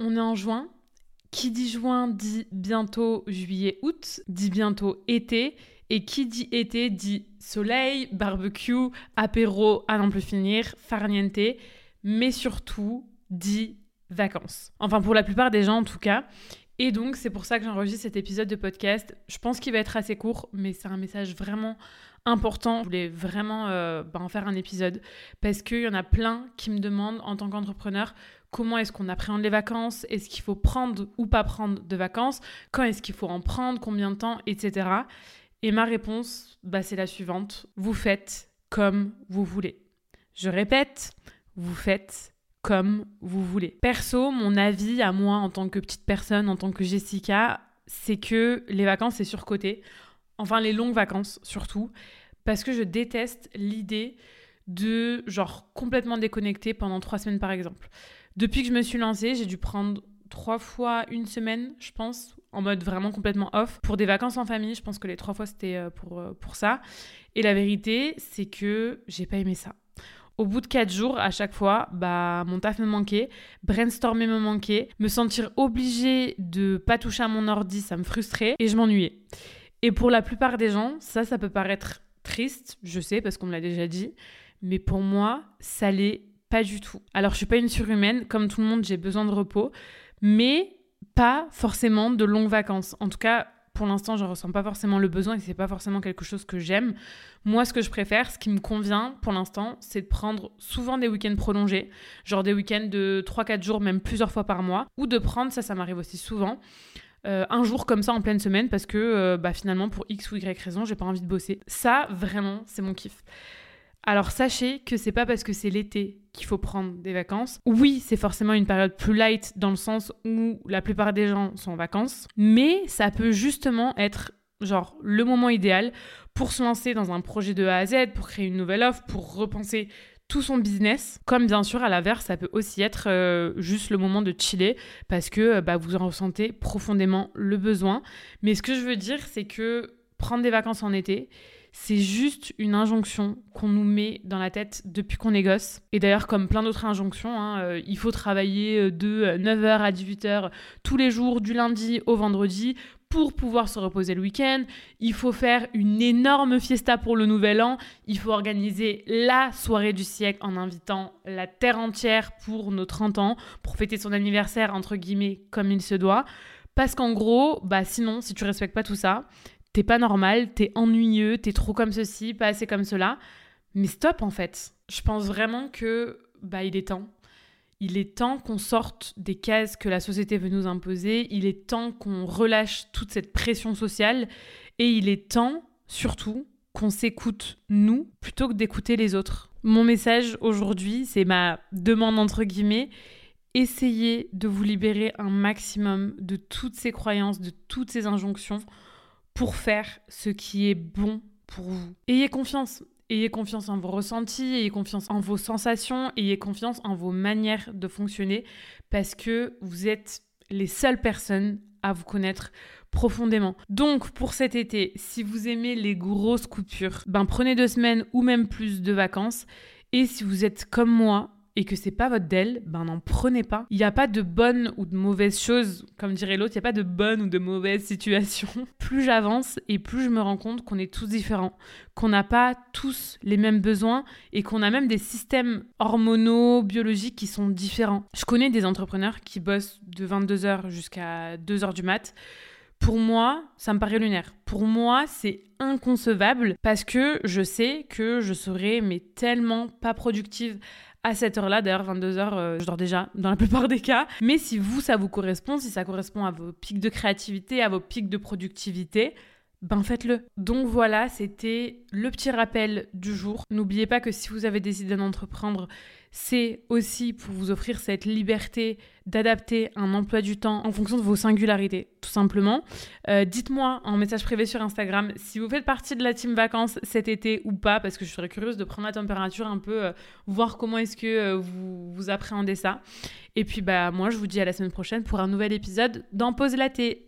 On est en juin. Qui dit juin dit bientôt juillet-août, dit bientôt été. Et qui dit été dit soleil, barbecue, apéro à n'en plus finir, farniente, mais surtout dit vacances. Enfin pour la plupart des gens en tout cas. Et donc c'est pour ça que j'enregistre cet épisode de podcast. Je pense qu'il va être assez court, mais c'est un message vraiment important. Je voulais vraiment euh, bah, en faire un épisode parce qu'il y en a plein qui me demandent en tant qu'entrepreneur comment est-ce qu'on appréhende les vacances, est-ce qu'il faut prendre ou pas prendre de vacances, quand est-ce qu'il faut en prendre, combien de temps, etc. Et ma réponse, bah, c'est la suivante. Vous faites comme vous voulez. Je répète, vous faites comme vous voulez. Perso, mon avis à moi en tant que petite personne, en tant que Jessica, c'est que les vacances, c'est surcoté. Enfin, les longues vacances surtout. Parce que je déteste l'idée de genre complètement déconnecter pendant trois semaines par exemple. Depuis que je me suis lancée, j'ai dû prendre trois fois une semaine, je pense, en mode vraiment complètement off. Pour des vacances en famille, je pense que les trois fois c'était euh, pour, euh, pour ça. Et la vérité, c'est que j'ai pas aimé ça. Au bout de quatre jours, à chaque fois, bah, mon taf me manquait, brainstormer me manquait, me sentir obligée de pas toucher à mon ordi, ça me frustrait et je m'ennuyais. Et pour la plupart des gens, ça, ça peut paraître triste, je sais, parce qu'on me l'a déjà dit, mais pour moi, ça l'est pas du tout. Alors, je suis pas une surhumaine, comme tout le monde, j'ai besoin de repos, mais pas forcément de longues vacances. En tout cas, pour l'instant, je ressens pas forcément le besoin et c'est pas forcément quelque chose que j'aime. Moi, ce que je préfère, ce qui me convient pour l'instant, c'est de prendre souvent des week-ends prolongés, genre des week-ends de 3-4 jours, même plusieurs fois par mois, ou de prendre, ça, ça m'arrive aussi souvent, euh, un jour comme ça en pleine semaine parce que euh, bah, finalement, pour X ou Y raison, j'ai pas envie de bosser. Ça, vraiment, c'est mon kiff. Alors sachez que c'est pas parce que c'est l'été qu'il faut prendre des vacances. Oui, c'est forcément une période plus light dans le sens où la plupart des gens sont en vacances, mais ça peut justement être genre le moment idéal pour se lancer dans un projet de A à Z, pour créer une nouvelle offre, pour repenser tout son business. Comme bien sûr, à l'inverse, ça peut aussi être euh, juste le moment de chiller parce que euh, bah, vous en ressentez profondément le besoin. Mais ce que je veux dire, c'est que prendre des vacances en été, c'est juste une injonction qu'on nous met dans la tête depuis qu'on est gosse. Et d'ailleurs, comme plein d'autres injonctions, hein, euh, il faut travailler euh, de 9h euh, à 18h tous les jours, du lundi au vendredi, pour pouvoir se reposer le week-end. Il faut faire une énorme fiesta pour le nouvel an. Il faut organiser la soirée du siècle en invitant la terre entière pour nos 30 ans, pour fêter son anniversaire, entre guillemets, comme il se doit. Parce qu'en gros, bah sinon, si tu respectes pas tout ça, t'es pas normal, t'es ennuyeux, t'es trop comme ceci, pas assez comme cela. Mais stop en fait. Je pense vraiment que bah il est temps. Il est temps qu'on sorte des cases que la société veut nous imposer. Il est temps qu'on relâche toute cette pression sociale. Et il est temps, surtout, qu'on s'écoute nous plutôt que d'écouter les autres. Mon message aujourd'hui, c'est ma demande entre guillemets. Essayez de vous libérer un maximum de toutes ces croyances, de toutes ces injonctions pour faire ce qui est bon pour vous. Ayez confiance. Ayez confiance en vos ressentis, ayez confiance en vos sensations, ayez confiance en vos manières de fonctionner parce que vous êtes les seules personnes à vous connaître profondément. Donc pour cet été, si vous aimez les grosses coupures, ben prenez deux semaines ou même plus de vacances. Et si vous êtes comme moi, et que c'est pas votre DEL, ben n'en prenez pas. Il n'y a pas de bonne ou de mauvaise chose, comme dirait l'autre, il n'y a pas de bonne ou de mauvaise situation. plus j'avance et plus je me rends compte qu'on est tous différents, qu'on n'a pas tous les mêmes besoins et qu'on a même des systèmes hormonaux, biologiques qui sont différents. Je connais des entrepreneurs qui bossent de 22h jusqu'à 2h du mat. Pour moi, ça me paraît lunaire. Pour moi, c'est inconcevable parce que je sais que je serais mais tellement pas productive à cette heure-là. D'ailleurs, 22h, euh, je dors déjà dans la plupart des cas. Mais si vous, ça vous correspond, si ça correspond à vos pics de créativité, à vos pics de productivité, ben faites-le. Donc voilà, c'était le petit rappel du jour. N'oubliez pas que si vous avez décidé d'entreprendre, c'est aussi pour vous offrir cette liberté d'adapter un emploi du temps en fonction de vos singularités, tout simplement. Euh, dites-moi en message privé sur Instagram si vous faites partie de la team vacances cet été ou pas, parce que je serais curieuse de prendre la température un peu, euh, voir comment est-ce que euh, vous, vous appréhendez ça. Et puis bah moi je vous dis à la semaine prochaine pour un nouvel épisode dans Pause Laté.